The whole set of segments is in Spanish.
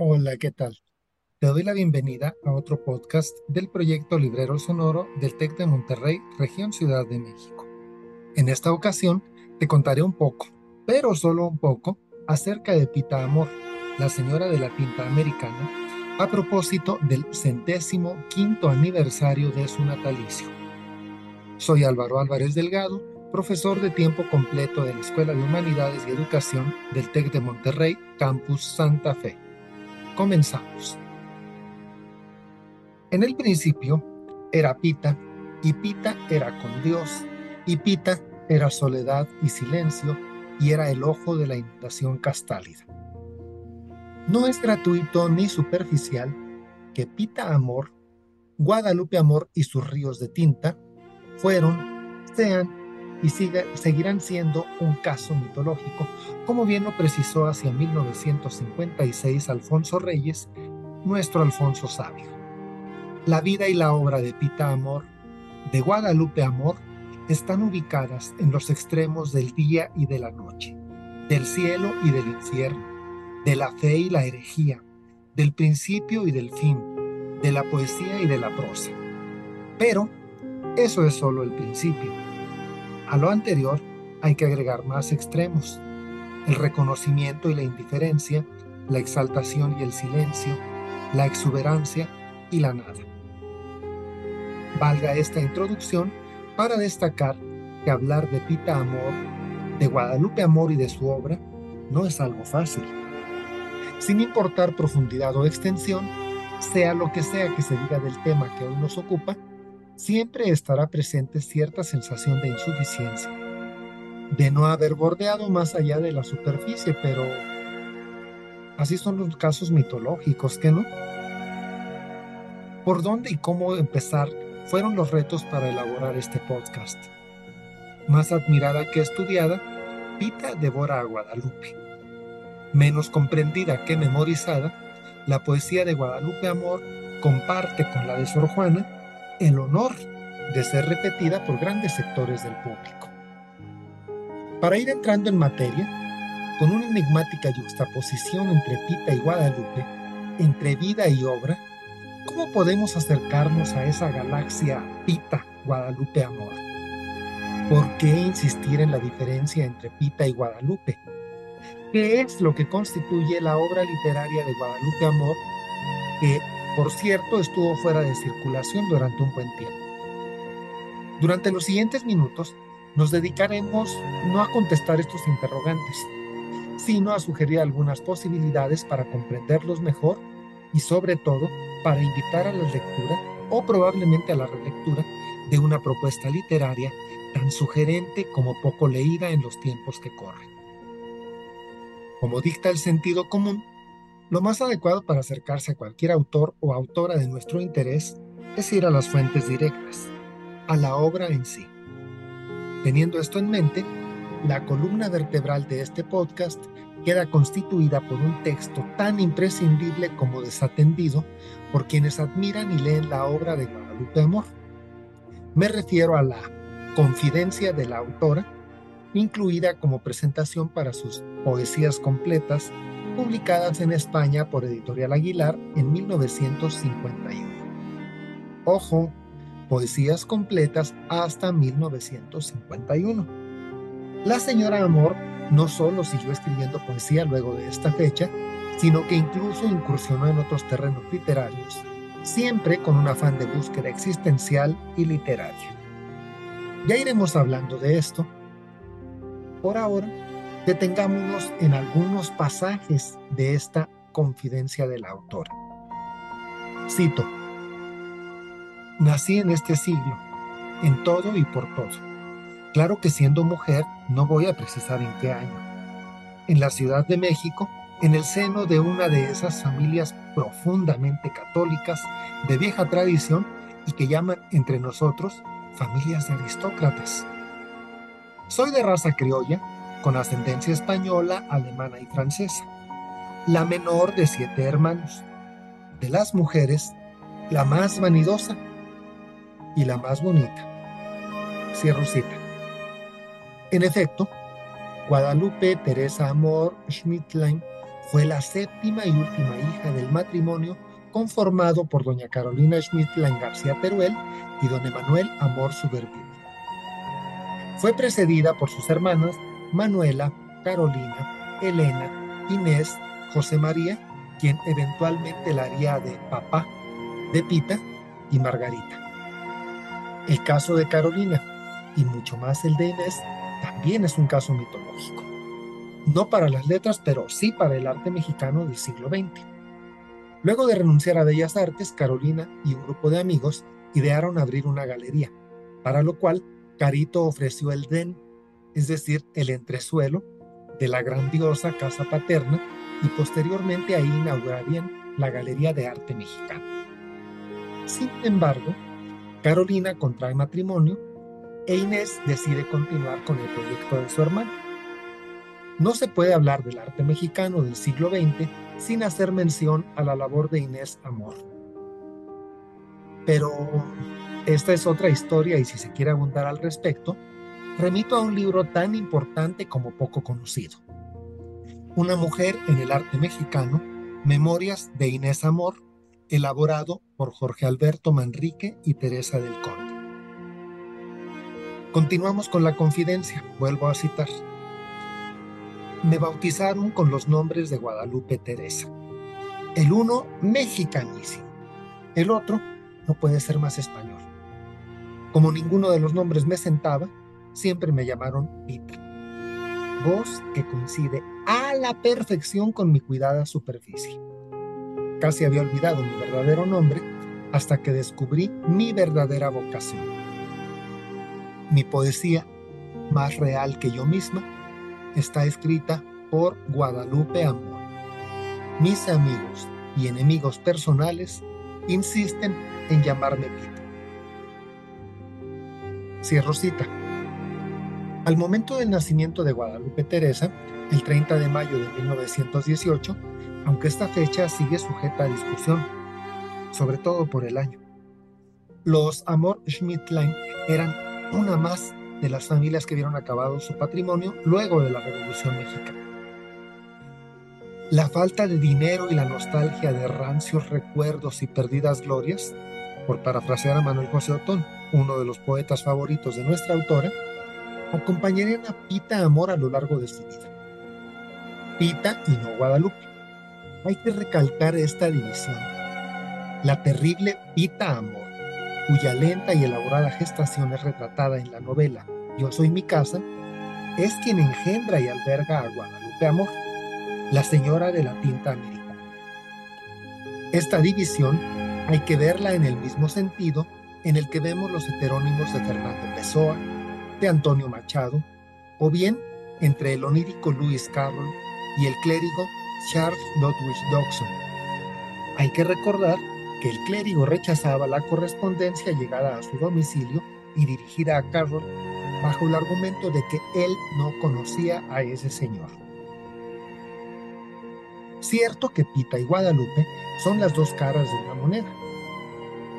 Hola, ¿qué tal? Te doy la bienvenida a otro podcast del proyecto Librero Sonoro del TEC de Monterrey, región Ciudad de México. En esta ocasión te contaré un poco, pero solo un poco, acerca de Pita Amor, la señora de la tinta americana, a propósito del centésimo quinto aniversario de su natalicio. Soy Álvaro Álvarez Delgado, profesor de tiempo completo de la Escuela de Humanidades y Educación del TEC de Monterrey, Campus Santa Fe. Comenzamos. En el principio era Pita, y Pita era con Dios, y Pita era soledad y silencio, y era el ojo de la inundación castálida. No es gratuito ni superficial que Pita Amor, Guadalupe Amor y sus ríos de tinta fueron, sean y seguirán siendo un caso mitológico, como bien lo precisó hacia 1956 Alfonso Reyes, nuestro Alfonso Sabio. La vida y la obra de Pita Amor, de Guadalupe Amor, están ubicadas en los extremos del día y de la noche, del cielo y del infierno, de la fe y la herejía, del principio y del fin, de la poesía y de la prosa. Pero eso es solo el principio a lo anterior hay que agregar más extremos, el reconocimiento y la indiferencia, la exaltación y el silencio, la exuberancia y la nada. Valga esta introducción para destacar que hablar de Pita Amor, de Guadalupe Amor y de su obra no es algo fácil. Sin importar profundidad o extensión, sea lo que sea que se diga del tema que hoy nos ocupa, siempre estará presente cierta sensación de insuficiencia, de no haber bordeado más allá de la superficie, pero así son los casos mitológicos, ¿qué no? ¿Por dónde y cómo empezar fueron los retos para elaborar este podcast? Más admirada que estudiada, Pita devora a Guadalupe. Menos comprendida que memorizada, la poesía de Guadalupe Amor comparte con la de Sor Juana el honor de ser repetida por grandes sectores del público. Para ir entrando en materia, con una enigmática juxtaposición entre Pita y Guadalupe, entre vida y obra, ¿cómo podemos acercarnos a esa galaxia Pita, Guadalupe, Amor? ¿Por qué insistir en la diferencia entre Pita y Guadalupe? ¿Qué es lo que constituye la obra literaria de Guadalupe Amor que por cierto, estuvo fuera de circulación durante un buen tiempo. Durante los siguientes minutos nos dedicaremos no a contestar estos interrogantes, sino a sugerir algunas posibilidades para comprenderlos mejor y sobre todo para invitar a la lectura o probablemente a la relectura de una propuesta literaria tan sugerente como poco leída en los tiempos que corren. Como dicta el sentido común, lo más adecuado para acercarse a cualquier autor o autora de nuestro interés es ir a las fuentes directas, a la obra en sí. Teniendo esto en mente, la columna vertebral de este podcast queda constituida por un texto tan imprescindible como desatendido por quienes admiran y leen la obra de Guadalupe Amor. Me refiero a la Confidencia de la autora, incluida como presentación para sus poesías completas publicadas en España por Editorial Aguilar en 1951. Ojo, poesías completas hasta 1951. La señora Amor no solo siguió escribiendo poesía luego de esta fecha, sino que incluso incursionó en otros terrenos literarios, siempre con un afán de búsqueda existencial y literaria. Ya iremos hablando de esto. Por ahora, Detengámonos en algunos pasajes de esta confidencia del autor. Cito, Nací en este siglo, en todo y por todo. Claro que siendo mujer no voy a precisar en qué año. En la Ciudad de México, en el seno de una de esas familias profundamente católicas de vieja tradición y que llaman entre nosotros familias de aristócratas. Soy de raza criolla con ascendencia española, alemana y francesa. La menor de siete hermanos. De las mujeres, la más vanidosa y la más bonita. Cierro cita. En efecto, Guadalupe Teresa Amor Schmidtlein fue la séptima y última hija del matrimonio conformado por doña Carolina Schmidtlein García Teruel y don Emanuel Amor Suberville. Fue precedida por sus hermanas Manuela, Carolina, Elena, Inés, José María, quien eventualmente la haría de papá de Pita y Margarita. El caso de Carolina y mucho más el de Inés también es un caso mitológico. No para las letras, pero sí para el arte mexicano del siglo XX. Luego de renunciar a Bellas Artes, Carolina y un grupo de amigos idearon abrir una galería, para lo cual Carito ofreció el den, es decir, el entresuelo de la grandiosa casa paterna y posteriormente ahí inaugurarían la Galería de Arte Mexicano. Sin embargo, Carolina contrae matrimonio e Inés decide continuar con el proyecto de su hermano. No se puede hablar del arte mexicano del siglo XX sin hacer mención a la labor de Inés Amor. Pero esta es otra historia y si se quiere abundar al respecto, remito a un libro tan importante como poco conocido. Una mujer en el arte mexicano, Memorias de Inés Amor, elaborado por Jorge Alberto Manrique y Teresa del Conde. Continuamos con la confidencia, vuelvo a citar. Me bautizaron con los nombres de Guadalupe Teresa. El uno mexicanísimo, el otro no puede ser más español. Como ninguno de los nombres me sentaba, siempre me llamaron Pita. Voz que coincide a la perfección con mi cuidada superficie. Casi había olvidado mi verdadero nombre hasta que descubrí mi verdadera vocación. Mi poesía, más real que yo misma, está escrita por Guadalupe Amor. Mis amigos y enemigos personales insisten en llamarme Pita. Cierro cita. Al momento del nacimiento de Guadalupe Teresa, el 30 de mayo de 1918, aunque esta fecha sigue sujeta a discusión, sobre todo por el año. Los Amor Schmidtlein eran una más de las familias que vieron acabado su patrimonio luego de la Revolución Mexicana. La falta de dinero y la nostalgia de rancios recuerdos y perdidas glorias, por parafrasear a Manuel José Otón, uno de los poetas favoritos de nuestra autora, acompañarían a Pita Amor a lo largo de su vida. Pita y no Guadalupe. Hay que recalcar esta división. La terrible Pita Amor, cuya lenta y elaborada gestación es retratada en la novela Yo soy mi casa, es quien engendra y alberga a Guadalupe Amor, la señora de la tinta americana. Esta división hay que verla en el mismo sentido en el que vemos los heterónimos de Fernando Pessoa, de Antonio Machado, o bien entre el onírico Lewis Carroll y el clérigo Charles Ludwig Dodson. Hay que recordar que el clérigo rechazaba la correspondencia llegada a su domicilio y dirigida a Carroll bajo el argumento de que él no conocía a ese señor. Cierto que Pita y Guadalupe son las dos caras de una moneda.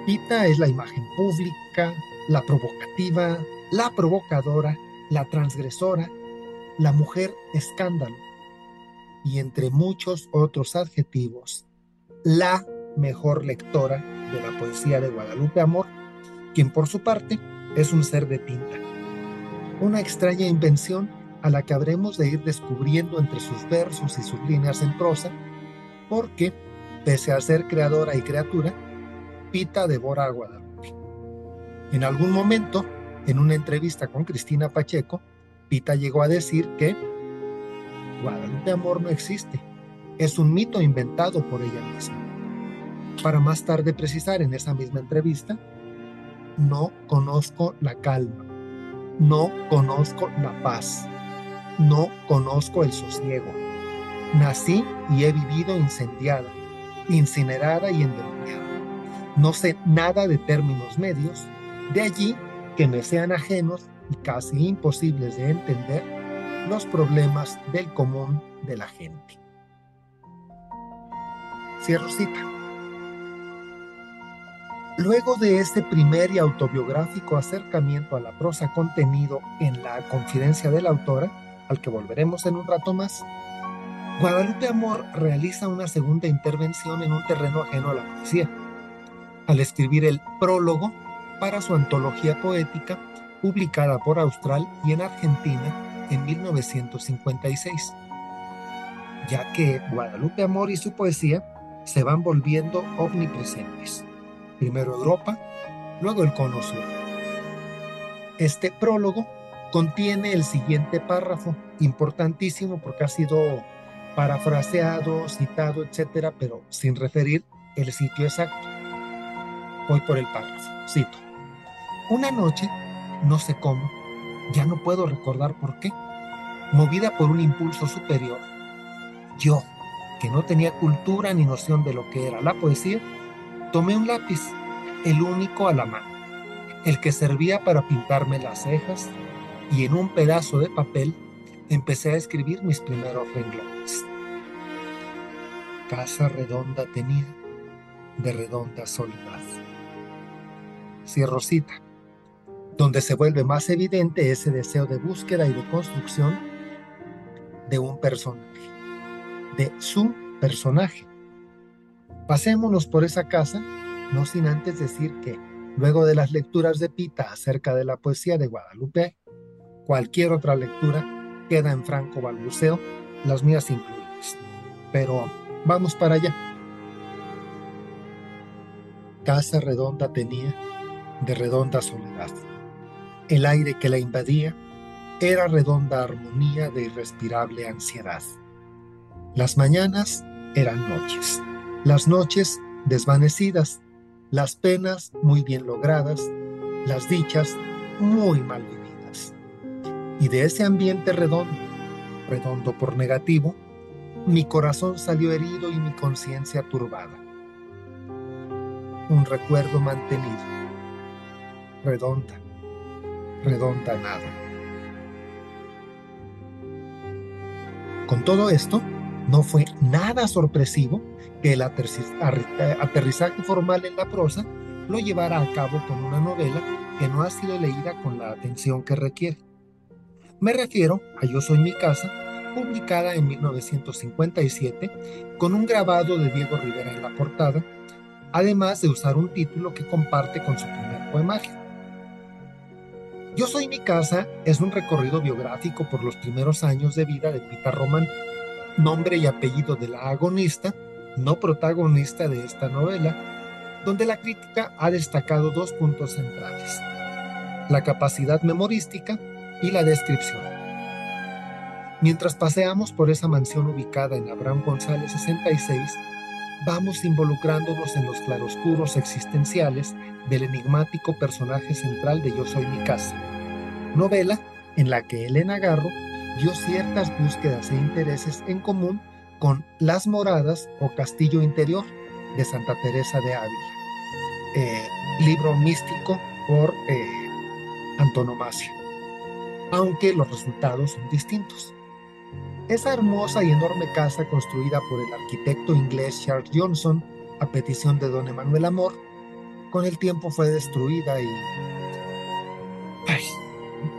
Pita es la imagen pública, la provocativa, la provocadora, la transgresora, la mujer escándalo y entre muchos otros adjetivos, la mejor lectora de la poesía de Guadalupe Amor, quien por su parte es un ser de tinta. Una extraña invención a la que habremos de ir descubriendo entre sus versos y sus líneas en prosa, porque, pese a ser creadora y criatura, Pita devora a Guadalupe. En algún momento, en una entrevista con Cristina Pacheco, Pita llegó a decir que Guadalupe Amor no existe, es un mito inventado por ella misma. Para más tarde precisar en esa misma entrevista, no conozco la calma, no conozco la paz, no conozco el sosiego. Nací y he vivido incendiada, incinerada y endemoniada. No sé nada de términos medios, de allí que me sean ajenos y casi imposibles de entender los problemas del común de la gente. Cierro cita. Luego de este primer y autobiográfico acercamiento a la prosa contenido en la confidencia de la autora, al que volveremos en un rato más, Guadalupe Amor realiza una segunda intervención en un terreno ajeno a la poesía, al escribir el prólogo para su antología poética publicada por Austral y en Argentina en 1956, ya que Guadalupe Amor y su poesía se van volviendo omnipresentes. Primero Europa, luego el Cono Sur. Este prólogo contiene el siguiente párrafo, importantísimo porque ha sido parafraseado, citado, etcétera, pero sin referir el sitio exacto. Voy por el párrafo. Cito. Una noche, no sé cómo, ya no puedo recordar por qué, movida por un impulso superior, yo, que no tenía cultura ni noción de lo que era la poesía, tomé un lápiz, el único a la mano, el que servía para pintarme las cejas, y en un pedazo de papel empecé a escribir mis primeros renglones. Casa redonda tenía, de redonda soledad. Cierro cita, donde se vuelve más evidente ese deseo de búsqueda y de construcción de un personaje, de su personaje. Pasémonos por esa casa, no sin antes decir que, luego de las lecturas de Pita acerca de la poesía de Guadalupe, cualquier otra lectura queda en franco balbuceo, las mías incluidas. Pero vamos para allá. Casa redonda tenía, de redonda soledad. El aire que la invadía era redonda armonía de irrespirable ansiedad. Las mañanas eran noches, las noches desvanecidas, las penas muy bien logradas, las dichas muy mal vividas. Y de ese ambiente redondo, redondo por negativo, mi corazón salió herido y mi conciencia turbada. Un recuerdo mantenido, redonda, redonda nada. Con todo esto, no fue nada sorpresivo que el aterrizaje formal en la prosa lo llevara a cabo con una novela que no ha sido leída con la atención que requiere. Me refiero a Yo Soy Mi Casa, publicada en 1957, con un grabado de Diego Rivera en la portada, además de usar un título que comparte con su primer poemario. Yo Soy Mi Casa es un recorrido biográfico por los primeros años de vida de Pita Román, nombre y apellido de la agonista, no protagonista de esta novela, donde la crítica ha destacado dos puntos centrales, la capacidad memorística y la descripción. Mientras paseamos por esa mansión ubicada en Abraham González 66, vamos involucrándonos en los claroscuros existenciales del enigmático personaje central de Yo Soy Mi Casa, novela en la que Elena Garro dio ciertas búsquedas e intereses en común con Las Moradas o Castillo Interior de Santa Teresa de Ávila, eh, libro místico por eh, antonomasia, aunque los resultados son distintos. Esa hermosa y enorme casa construida por el arquitecto inglés Charles Johnson a petición de don Emanuel Amor, con el tiempo fue destruida y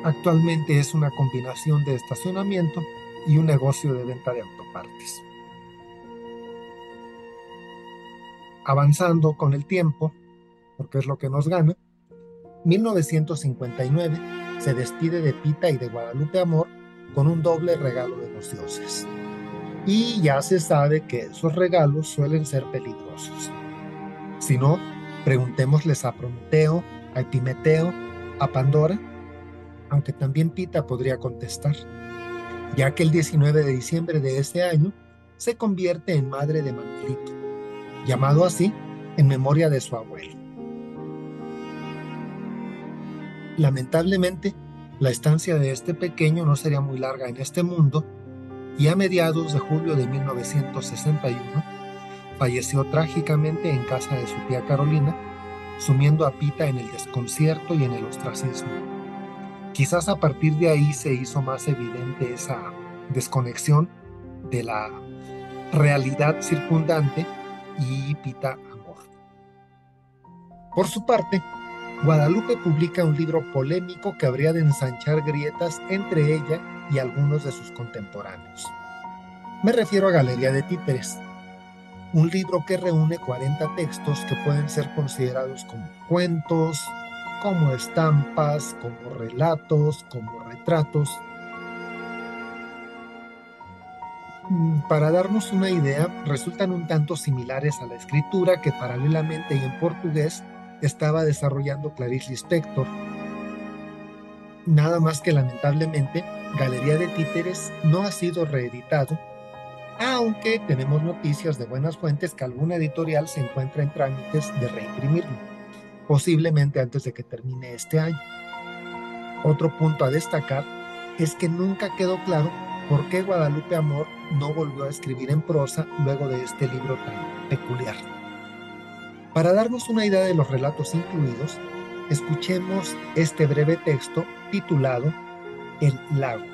Actualmente es una combinación de estacionamiento y un negocio de venta de autopartes. Avanzando con el tiempo, porque es lo que nos gana, 1959 se despide de Pita y de Guadalupe Amor con un doble regalo de los dioses. Y ya se sabe que esos regalos suelen ser peligrosos. Si no, preguntémosles a Prometeo, a Epimeteo, a Pandora aunque también Pita podría contestar, ya que el 19 de diciembre de ese año se convierte en madre de Manuelito, llamado así en memoria de su abuelo. Lamentablemente, la estancia de este pequeño no sería muy larga en este mundo y a mediados de julio de 1961 falleció trágicamente en casa de su tía Carolina, sumiendo a Pita en el desconcierto y en el ostracismo. Quizás a partir de ahí se hizo más evidente esa desconexión de la realidad circundante y Pita Amor. Por su parte, Guadalupe publica un libro polémico que habría de ensanchar grietas entre ella y algunos de sus contemporáneos. Me refiero a Galería de Títeres, un libro que reúne 40 textos que pueden ser considerados como cuentos, como estampas, como relatos, como retratos. Mm, para darnos una idea, resultan un tanto similares a la escritura que paralelamente y en portugués estaba desarrollando Clarice Lispector. Nada más que lamentablemente, Galería de Títeres no ha sido reeditado aunque tenemos noticias de buenas fuentes que alguna editorial se encuentra en trámites de reimprimirlo, posiblemente antes de que termine este año. Otro punto a destacar es que nunca quedó claro por qué Guadalupe Amor no volvió a escribir en prosa luego de este libro tan peculiar. Para darnos una idea de los relatos incluidos, escuchemos este breve texto titulado El lago.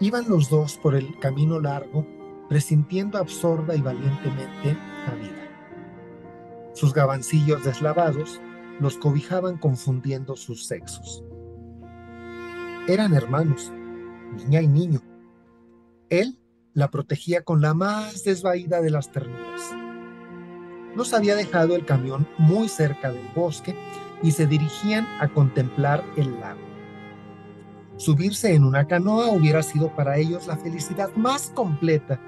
Iban los dos por el camino largo, presintiendo absorda y valientemente la vida. Sus gabancillos deslavados los cobijaban confundiendo sus sexos. Eran hermanos, niña y niño. Él la protegía con la más desvaída de las ternuras. Nos había dejado el camión muy cerca del bosque y se dirigían a contemplar el lago. Subirse en una canoa hubiera sido para ellos la felicidad más completa,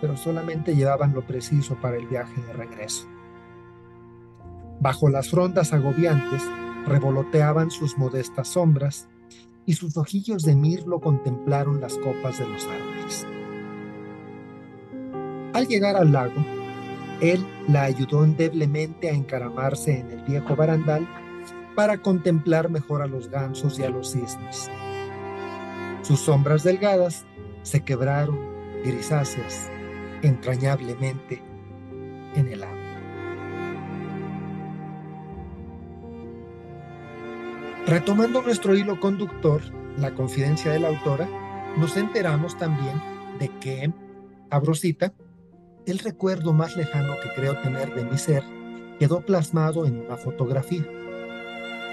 pero solamente llevaban lo preciso para el viaje de regreso. Bajo las frondas agobiantes revoloteaban sus modestas sombras y sus ojillos de mirlo contemplaron las copas de los árboles. Al llegar al lago, él la ayudó endeblemente a encaramarse en el viejo barandal para contemplar mejor a los gansos y a los cisnes. Sus sombras delgadas se quebraron grisáceas entrañablemente en el agua. Retomando nuestro hilo conductor, la confidencia de la autora, nos enteramos también de que, abrosita, el recuerdo más lejano que creo tener de mi ser quedó plasmado en una fotografía.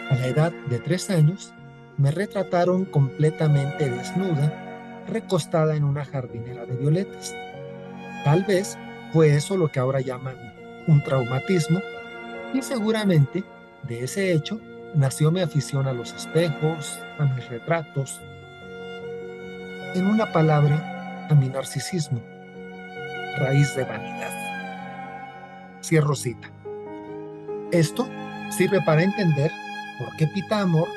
A la edad de tres años, me retrataron completamente desnuda, recostada en una jardinera de violetas. Tal vez fue eso lo que ahora llaman un traumatismo, y seguramente de ese hecho nació mi afición a los espejos, a mis retratos, en una palabra, a mi narcisismo, raíz de vanidad. Cierro cita. Esto sirve para entender porque Pita Amor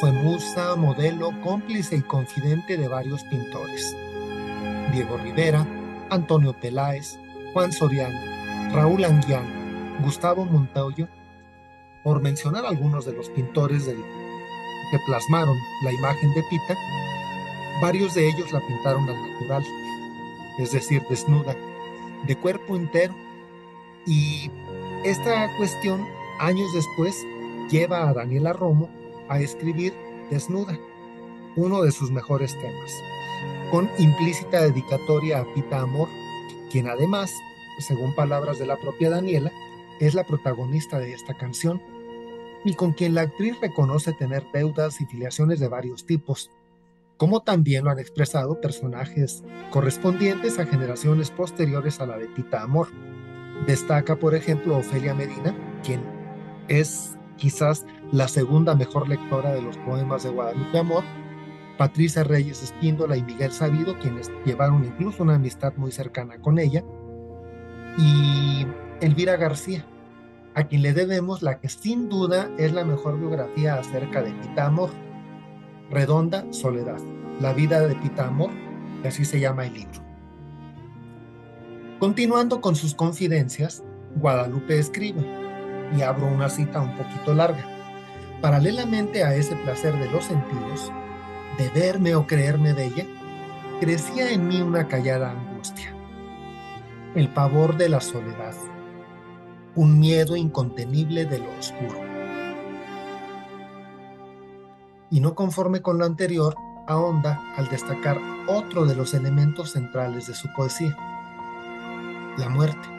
fue musa, modelo, cómplice y confidente de varios pintores. Diego Rivera, Antonio Peláez, Juan Soriano, Raúl Anguiano, Gustavo Montoyo, por mencionar algunos de los pintores que plasmaron la imagen de Pita, varios de ellos la pintaron al natural, es decir, desnuda, de cuerpo entero. Y esta cuestión, años después, lleva a Daniela Romo a escribir Desnuda, uno de sus mejores temas, con implícita dedicatoria a Pita Amor, quien además, según palabras de la propia Daniela, es la protagonista de esta canción y con quien la actriz reconoce tener deudas y filiaciones de varios tipos, como también lo han expresado personajes correspondientes a generaciones posteriores a la de Pita Amor. Destaca, por ejemplo, Ofelia Medina, quien es quizás la segunda mejor lectora de los poemas de Guadalupe Amor, Patricia Reyes Espíndola y Miguel Sabido, quienes llevaron incluso una amistad muy cercana con ella, y Elvira García, a quien le debemos la que sin duda es la mejor biografía acerca de Pita Amor, Redonda Soledad, la vida de Pita Amor, que así se llama el libro. Continuando con sus confidencias, Guadalupe escribe, y abro una cita un poquito larga. Paralelamente a ese placer de los sentidos, de verme o creerme bella, crecía en mí una callada angustia, el pavor de la soledad, un miedo incontenible de lo oscuro. Y no conforme con lo anterior, ahonda al destacar otro de los elementos centrales de su poesía, la muerte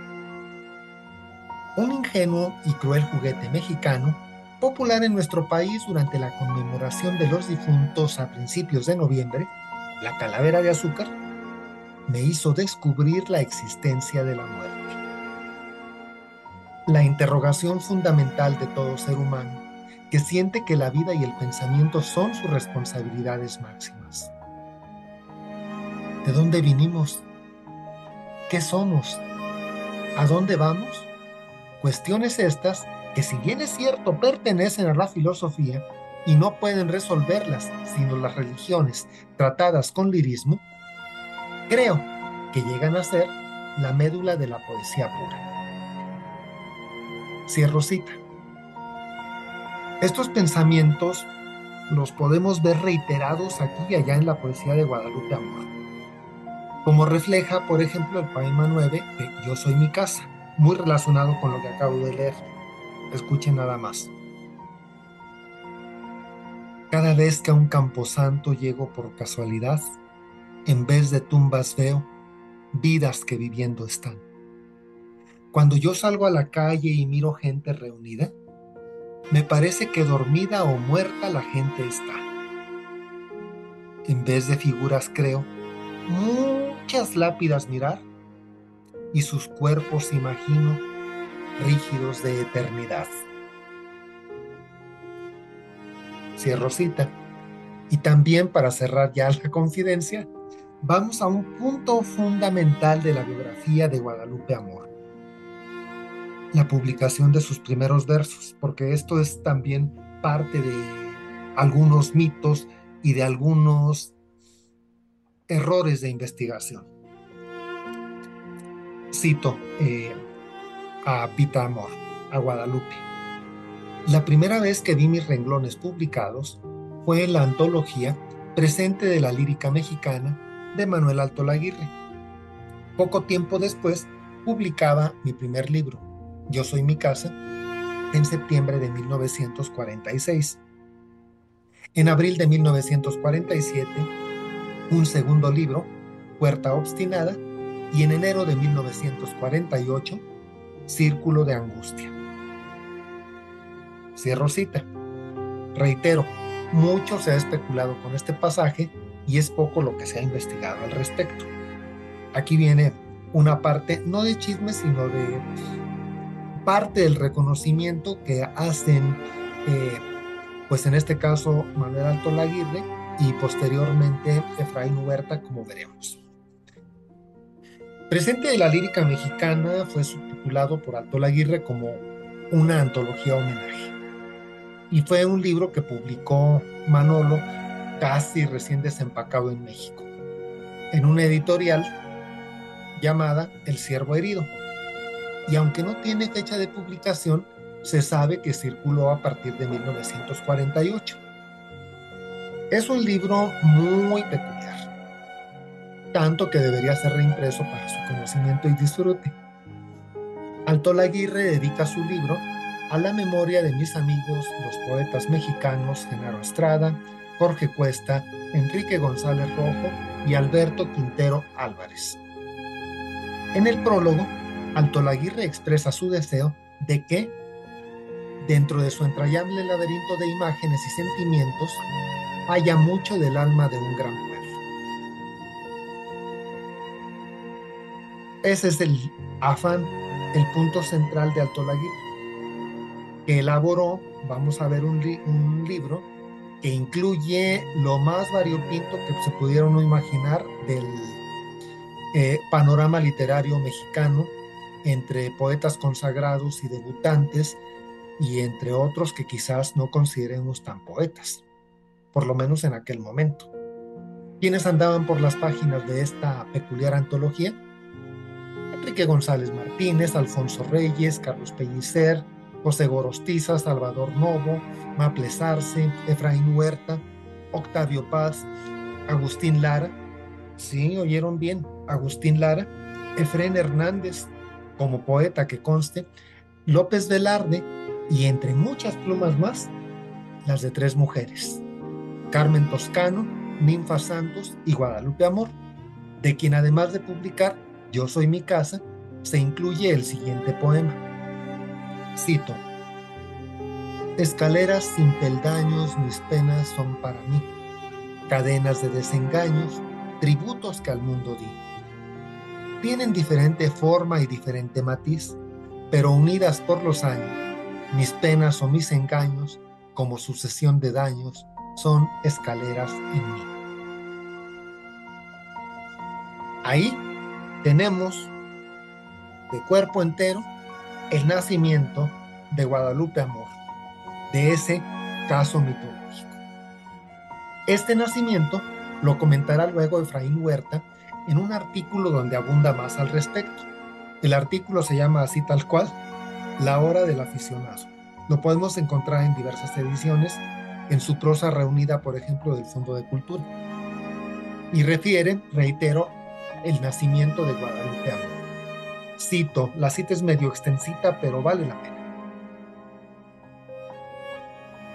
un ingenuo y cruel juguete mexicano popular en nuestro país durante la conmemoración de los difuntos a principios de noviembre, la calavera de azúcar, me hizo descubrir la existencia de la muerte. La interrogación fundamental de todo ser humano, que siente que la vida y el pensamiento son sus responsabilidades máximas. ¿De dónde vinimos? ¿Qué somos? ¿A dónde vamos? Cuestiones estas que si bien es cierto pertenecen a la filosofía y no pueden resolverlas sino las religiones tratadas con lirismo, creo que llegan a ser la médula de la poesía pura. Cierro cita. Estos pensamientos los podemos ver reiterados aquí y allá en la poesía de Guadalupe Amor, como refleja, por ejemplo, el poema 9 de Yo soy mi casa, muy relacionado con lo que acabo de leer. Escuchen nada más. Cada vez que a un camposanto llego por casualidad, en vez de tumbas veo vidas que viviendo están. Cuando yo salgo a la calle y miro gente reunida, me parece que dormida o muerta la gente está. En vez de figuras creo muchas lápidas mirar y sus cuerpos imagino rígidos de eternidad. Cierro cita. Y también para cerrar ya la confidencia, vamos a un punto fundamental de la biografía de Guadalupe Amor. La publicación de sus primeros versos, porque esto es también parte de algunos mitos y de algunos errores de investigación. Cito eh, a Pita Amor, a Guadalupe. La primera vez que vi mis renglones publicados fue en la antología Presente de la Lírica Mexicana de Manuel Alto Laguirre. Poco tiempo después publicaba mi primer libro, Yo Soy Mi Casa, en septiembre de 1946. En abril de 1947, un segundo libro, Puerta Obstinada, y en enero de 1948, Círculo de Angustia. Cierro cita. Reitero, mucho se ha especulado con este pasaje y es poco lo que se ha investigado al respecto. Aquí viene una parte, no de chisme, sino de parte del reconocimiento que hacen, eh, pues en este caso Manuel Alto Laguirre y posteriormente Efraín Huerta, como veremos. Presente de la lírica mexicana fue subtitulado por Alto Laguirre como una antología homenaje. Y fue un libro que publicó Manolo casi recién desempacado en México, en una editorial llamada El Ciervo Herido. Y aunque no tiene fecha de publicación, se sabe que circuló a partir de 1948. Es un libro muy peculiar, tanto que debería ser reimpreso para su conocimiento y disfrute. Alto Laguirre dedica su libro a la memoria de mis amigos, los poetas mexicanos Genaro Estrada, Jorge Cuesta, Enrique González Rojo y Alberto Quintero Álvarez. En el prólogo, Alto Laguirre expresa su deseo de que, dentro de su entrañable laberinto de imágenes y sentimientos, haya mucho del alma de un gran pueblo. Ese es el afán, el punto central de Alto Laguirre, que elaboró, vamos a ver un, libro que incluye lo más variopinto que se pudieron imaginar del eh, panorama literario mexicano entre poetas consagrados y debutantes y entre otros que quizás no consideremos tan poetas por lo menos en aquel momento. ¿Quiénes andaban por las páginas de esta peculiar antología? Enrique González Martínez, Alfonso Reyes, Carlos Pellicer, José Gorostiza, Salvador Novo, Maples Arce, Efraín Huerta, Octavio Paz, Agustín Lara, sí, oyeron bien, Agustín Lara, Efrén Hernández, como poeta que conste, López Velarde y entre muchas plumas más, las de tres mujeres. Carmen Toscano, Ninfa Santos y Guadalupe Amor, de quien además de publicar Yo soy mi casa, se incluye el siguiente poema. Cito. Escaleras sin peldaños, mis penas son para mí. Cadenas de desengaños, tributos que al mundo di. Tienen diferente forma y diferente matiz, pero unidas por los años, mis penas o mis engaños, como sucesión de daños, son escaleras en mí. Ahí tenemos de cuerpo entero el nacimiento de Guadalupe Amor, de ese caso mitológico. Este nacimiento lo comentará luego Efraín Huerta en un artículo donde abunda más al respecto. El artículo se llama así tal cual, La hora del aficionado. Lo podemos encontrar en diversas ediciones, en su prosa reunida, por ejemplo, del Fondo de Cultura. Y refiere, reitero, el nacimiento de Guadalupe Amor. Cito, la cita es medio extensita, pero vale la pena.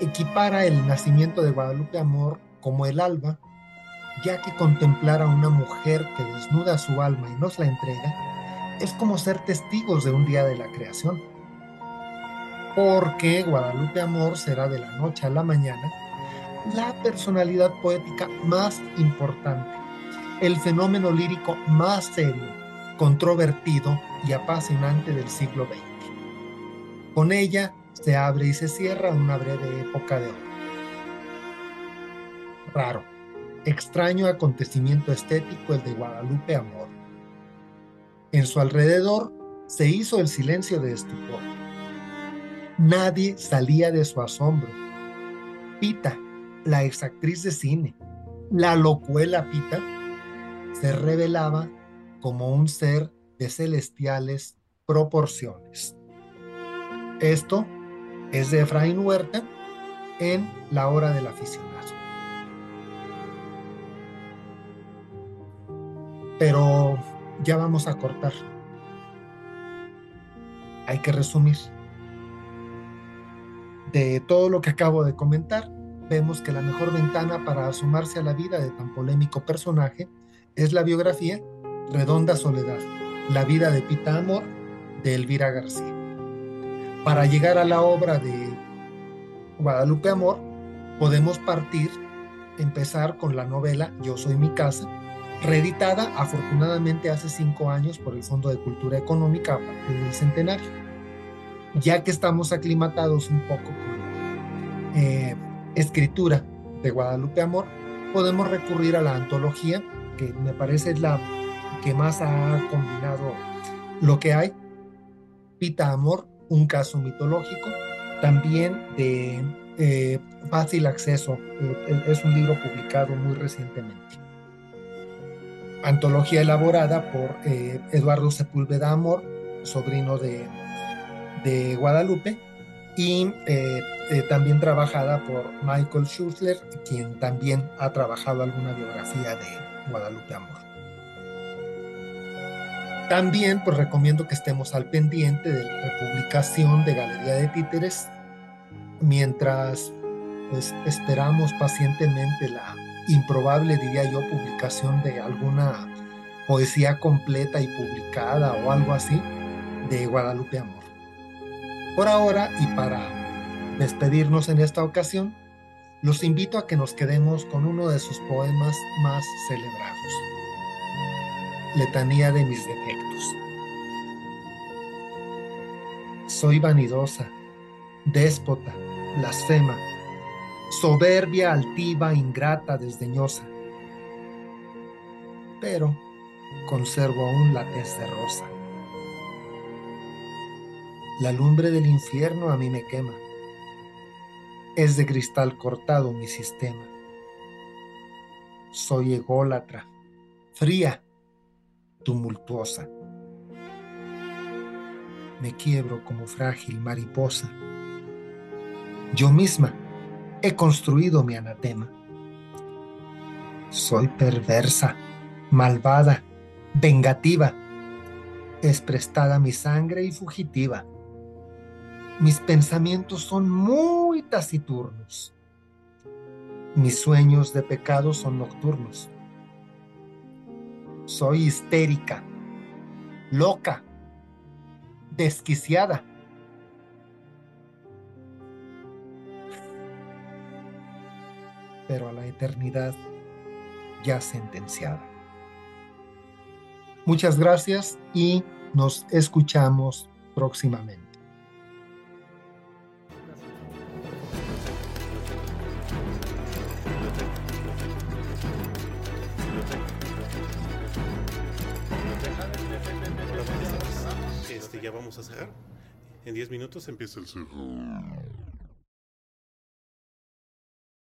Equipara el nacimiento de Guadalupe Amor como el alba, ya que contemplar a una mujer que desnuda su alma y nos la entrega es como ser testigos de un día de la creación. Porque Guadalupe Amor será de la noche a la mañana la personalidad poética más importante, el fenómeno lírico más serio, controvertido y apasionante del siglo XX. Con ella se abre y se cierra una breve época de oro. Raro, extraño acontecimiento estético el de Guadalupe Amor. En su alrededor se hizo el silencio de estupor. Nadie salía de su asombro. Pita, la exactriz de cine, la locuela Pita, se revelaba como un ser de celestiales proporciones. Esto es de Efraín Huerta en La hora del aficionado. Pero ya vamos a cortar. Hay que resumir. De todo lo que acabo de comentar, vemos que la mejor ventana para asomarse a la vida de tan polémico personaje es la biografía Redonda Soledad, la vida de Pita Amor de Elvira García. Para llegar a la obra de Guadalupe Amor, podemos partir, empezar con la novela Yo Soy Mi Casa, reeditada afortunadamente hace cinco años por el Fondo de Cultura Económica a partir del centenario. Ya que estamos aclimatados un poco con eh, escritura de Guadalupe Amor, podemos recurrir a la antología, que me parece la que más ha combinado lo que hay. Pita Amor, un caso mitológico, también de eh, fácil acceso. Eh, es un libro publicado muy recientemente. Antología elaborada por eh, Eduardo Sepúlveda Amor, sobrino de, Guadalupe, y también trabajada por Michael Schussler, quien también ha trabajado alguna biografía de Guadalupe Amor. También pues recomiendo que estemos al pendiente de la republicación de Galería de Títeres mientras pues esperamos pacientemente la improbable, diría yo, publicación de alguna poesía completa y publicada o algo así de Guadalupe Amor. Por ahora y para despedirnos en esta ocasión, los invito a que nos quedemos con uno de sus poemas más celebrados letanía de mis defectos. Soy vanidosa, déspota, blasfema, soberbia, altiva, ingrata, desdeñosa. Pero conservo aún la tez de rosa. La lumbre del infierno a mí me quema. Es de cristal cortado mi sistema. Soy ególatra, fría, tumultuosa. Me quiebro como frágil mariposa. Yo misma he construido mi anatema. Soy perversa, malvada, vengativa. Es prestada mi sangre y fugitiva. Mis pensamientos son muy taciturnos. Mis sueños de pecado son nocturnos soy histérica, loca, desquiciada. Pero a la eternidad ya sentenciada. Muchas gracias y nos escuchamos próximamente. Este, ya vamos a cerrar. En 10 minutos empieza el cerro.